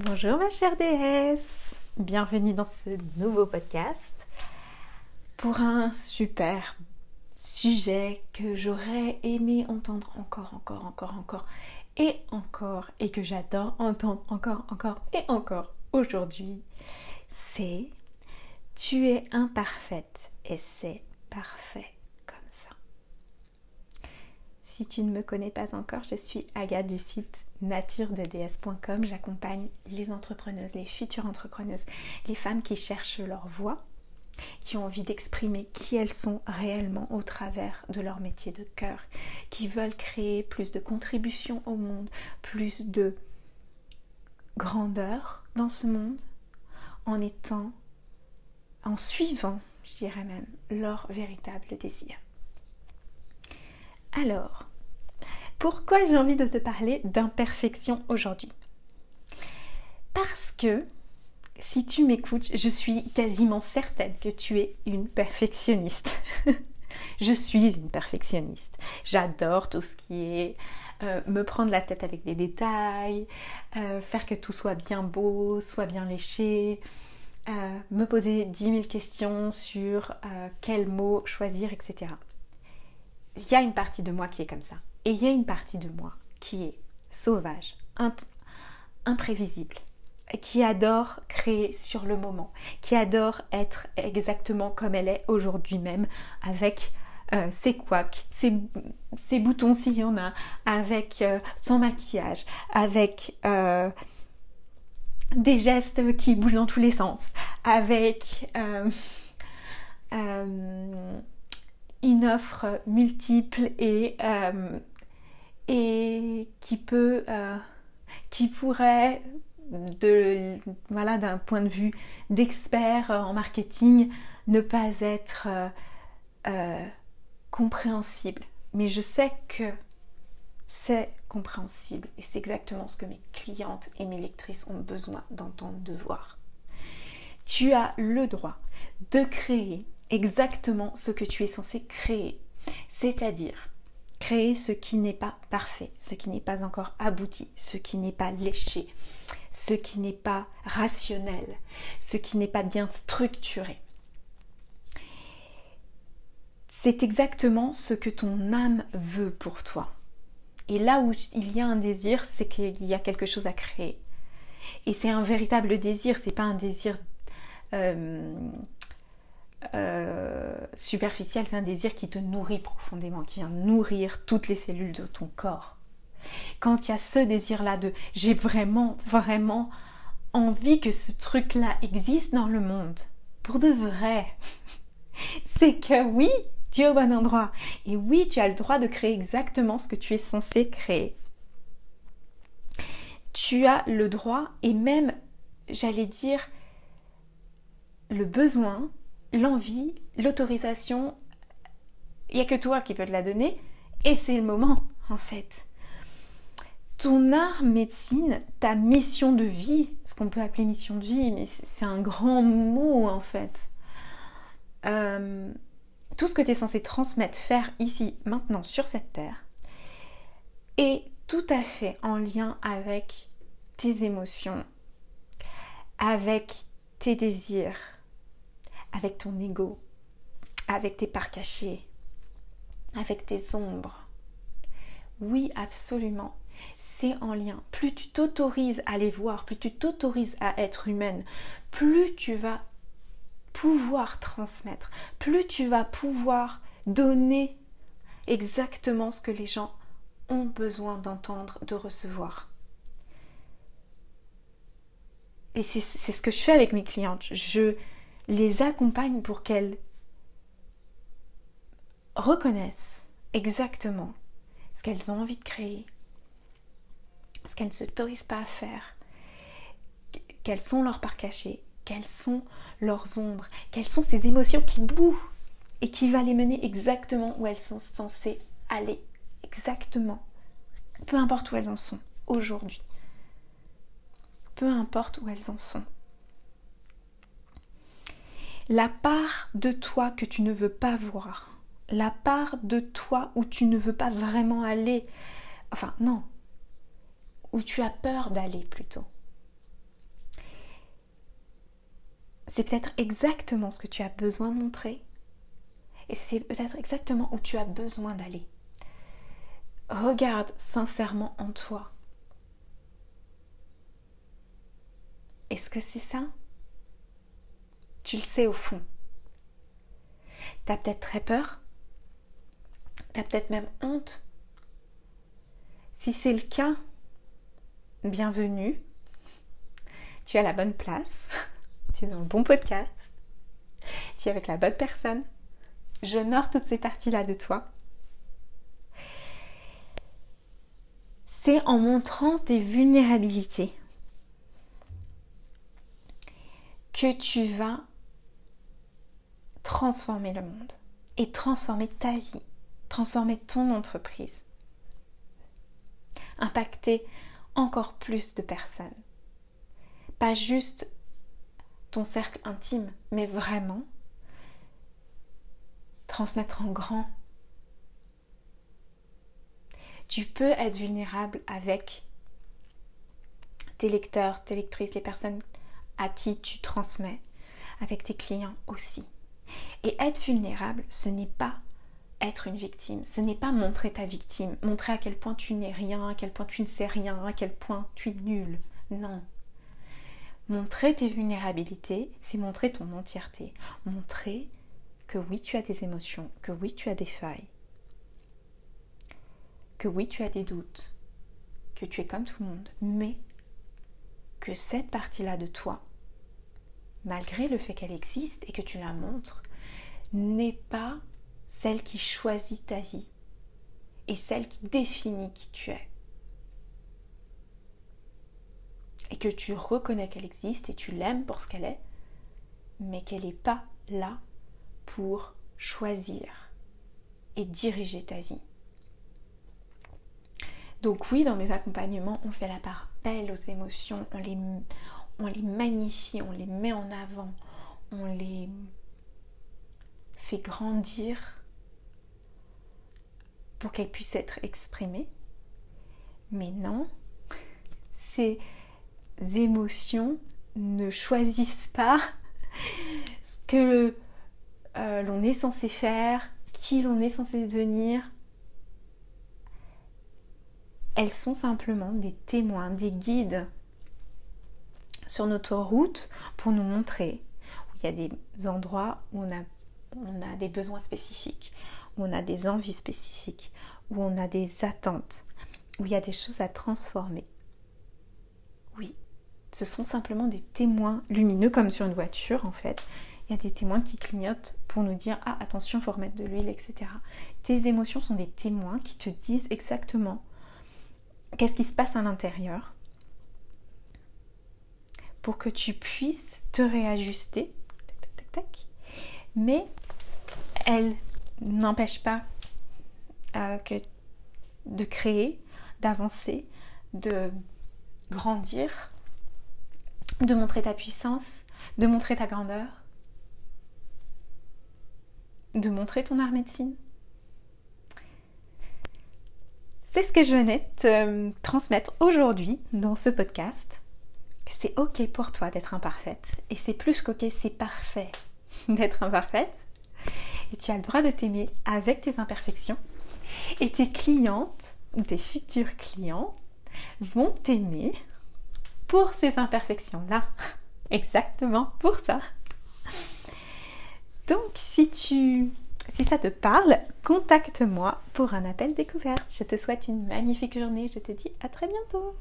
Bonjour ma chère déesse, bienvenue dans ce nouveau podcast pour un super sujet que j'aurais aimé entendre encore, encore, encore, encore et encore et que j'adore entendre encore, encore et encore aujourd'hui. C'est tu es imparfaite et c'est parfait comme ça. Si tu ne me connais pas encore, je suis Agathe du site naturededs.com. J'accompagne les entrepreneuses, les futures entrepreneuses, les femmes qui cherchent leur voie, qui ont envie d'exprimer qui elles sont réellement au travers de leur métier de cœur, qui veulent créer plus de contributions au monde, plus de grandeur dans ce monde, en étant, en suivant, je dirais même, leur véritable désir. Alors, pourquoi j'ai envie de te parler d'imperfection aujourd'hui? Parce que si tu m'écoutes, je suis quasiment certaine que tu es une perfectionniste. je suis une perfectionniste. J'adore tout ce qui est euh, me prendre la tête avec les détails, euh, faire que tout soit bien beau, soit bien léché, euh, me poser 10 000 questions sur quel mot choisir, etc. Il y a une partie de moi qui est comme ça. Et il y a une partie de moi qui est sauvage, imprévisible, qui adore créer sur le moment, qui adore être exactement comme elle est aujourd'hui même, avec euh, ses couacs, ses, boutons s'il y en a, avec euh, son maquillage, avec euh, des gestes qui bougent dans tous les sens, avec une offre multiple et et qui euh, pourrait, voilà, d'un point de vue d'expert en marketing, ne pas être euh, euh, compréhensible. Mais je sais que c'est compréhensible et c'est exactement ce que mes clientes et mes lectrices ont besoin d'entendre, de voir. Tu as le droit de créer exactement ce que tu es censé créer, c'est-à-dire créer ce qui n'est pas parfait, ce qui n'est pas encore abouti, ce qui n'est pas léché, ce qui n'est pas rationnel, ce qui n'est pas bien structuré. C'est exactement ce que ton âme veut pour toi. Et là où il y a un désir, c'est qu'il y a quelque chose à créer. Et c'est un véritable désir, c'est pas un désir euh, euh, superficiel, c'est un désir qui te nourrit profondément, qui vient nourrir toutes les cellules de ton corps. Quand il y a ce désir-là de j'ai vraiment, vraiment envie que ce truc-là existe dans le monde, pour de vrai, c'est que oui, tu es au bon endroit. Et oui, tu as le droit de créer exactement ce que tu es censé créer. Tu as le droit et même, j'allais dire, le besoin l'envie, l'autorisation, il n'y a que toi qui peux te la donner et c'est le moment en fait. Ton art médecine, ta mission de vie, ce qu'on peut appeler mission de vie, mais c'est un grand mot en fait. Euh, tout ce que tu es censé transmettre, faire ici, maintenant, sur cette terre, est tout à fait en lien avec tes émotions, avec tes désirs, avec ton ego, avec tes parts cachées, avec tes ombres. Oui, absolument. C'est en lien. Plus tu t'autorises à les voir, plus tu t'autorises à être humaine, plus tu vas pouvoir transmettre, plus tu vas pouvoir donner exactement ce que les gens ont besoin d'entendre, de recevoir. Et c'est ce que je fais avec mes clientes. Je, les accompagne pour qu'elles reconnaissent exactement ce qu'elles ont envie de créer, ce qu'elles ne s'autorisent pas à faire, quelles sont leurs parts cachées, quelles sont leurs ombres, quelles sont ces émotions qui bouent et qui va les mener exactement où elles sont censées aller, exactement, peu importe où elles en sont aujourd'hui, peu importe où elles en sont la part de toi que tu ne veux pas voir, la part de toi où tu ne veux pas vraiment aller, enfin non, où tu as peur d'aller plutôt. c'est peut-être exactement ce que tu as besoin de montrer. Et c'est peut-être exactement où tu as besoin d'aller. Regarde sincèrement en toi. Est-ce que c'est ça? Tu le sais au fond. T'as peut-être très peur. T'as peut-être même honte. Si c'est le cas, bienvenue. Tu es à la bonne place. Tu es dans le bon podcast. Tu es avec la bonne personne. J'honore toutes ces parties-là de toi. C'est en montrant tes vulnérabilités que tu vas transformer le monde et transformer ta vie, transformer ton entreprise, impacter encore plus de personnes. Pas juste ton cercle intime, mais vraiment transmettre en grand. Tu peux être vulnérable avec tes lecteurs, tes lectrices, les personnes à qui tu transmets, avec tes clients aussi. Et être vulnérable, ce n'est pas être une victime, ce n'est pas montrer ta victime, montrer à quel point tu n'es rien, à quel point tu ne sais rien, à quel point tu es nul. Non. Montrer tes vulnérabilités, c'est montrer ton entièreté. Montrer que oui, tu as des émotions, que oui, tu as des failles, que oui, tu as des doutes, que tu es comme tout le monde, mais que cette partie-là de toi, malgré le fait qu'elle existe et que tu la montres, n'est pas celle qui choisit ta vie et celle qui définit qui tu es. Et que tu reconnais qu'elle existe et tu l'aimes pour ce qu'elle est, mais qu'elle n'est pas là pour choisir et diriger ta vie. Donc oui, dans mes accompagnements, on fait la part belle aux émotions, on les, on les magnifie, on les met en avant, on les fait grandir pour qu'elles puissent être exprimées. Mais non, ces émotions ne choisissent pas ce que euh, l'on est censé faire, qui l'on est censé devenir. Elles sont simplement des témoins, des guides sur notre route pour nous montrer où il y a des endroits où on a, on a des besoins spécifiques, où on a des envies spécifiques, où on a des attentes, où il y a des choses à transformer. Oui, ce sont simplement des témoins lumineux comme sur une voiture en fait il y a des témoins qui clignotent pour nous dire ah attention, faut remettre de l'huile, etc. Tes émotions sont des témoins qui te disent exactement qu'est-ce qui se passe à l'intérieur que tu puisses te réajuster. Mais elles n'empêchent pas euh, que de créer, d'avancer, de grandir, de montrer ta puissance, de montrer ta grandeur, de montrer ton art médecine C'est ce que je venais te euh, transmettre aujourd'hui dans ce podcast. C'est ok pour toi d'être imparfaite. Et c'est plus qu'ok, c'est parfait d'être imparfaite. Et tu as le droit de t'aimer avec tes imperfections. Et tes clientes ou tes futurs clients vont t'aimer pour ces imperfections-là. Exactement pour ça. Donc si si ça te parle, contacte-moi pour un appel découverte. Je te souhaite une magnifique journée. Je te dis à très bientôt.